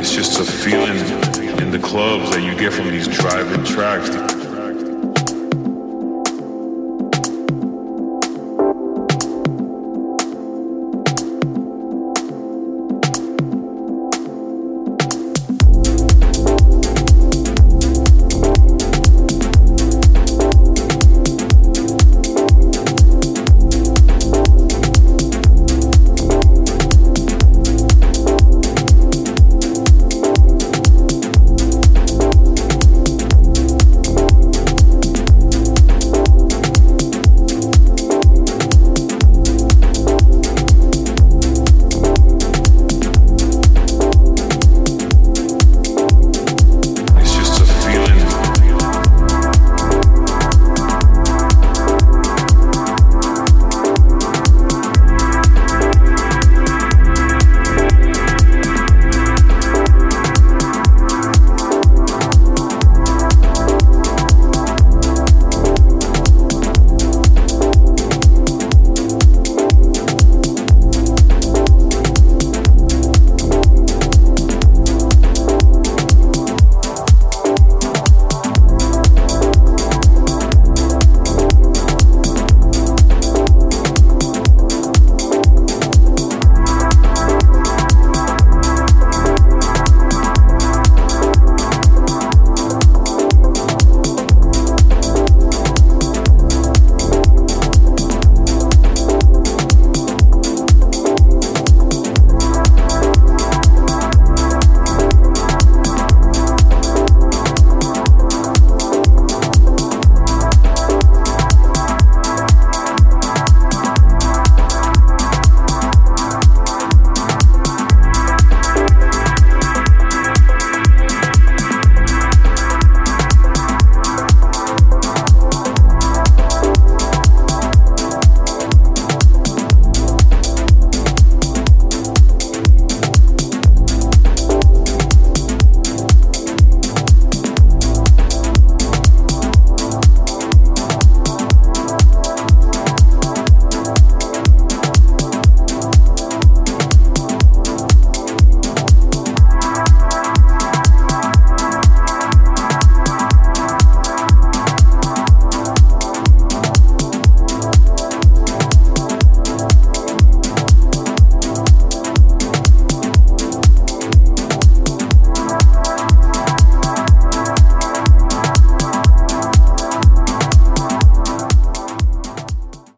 It's just a feeling in the clubs that you get from these driving tracks.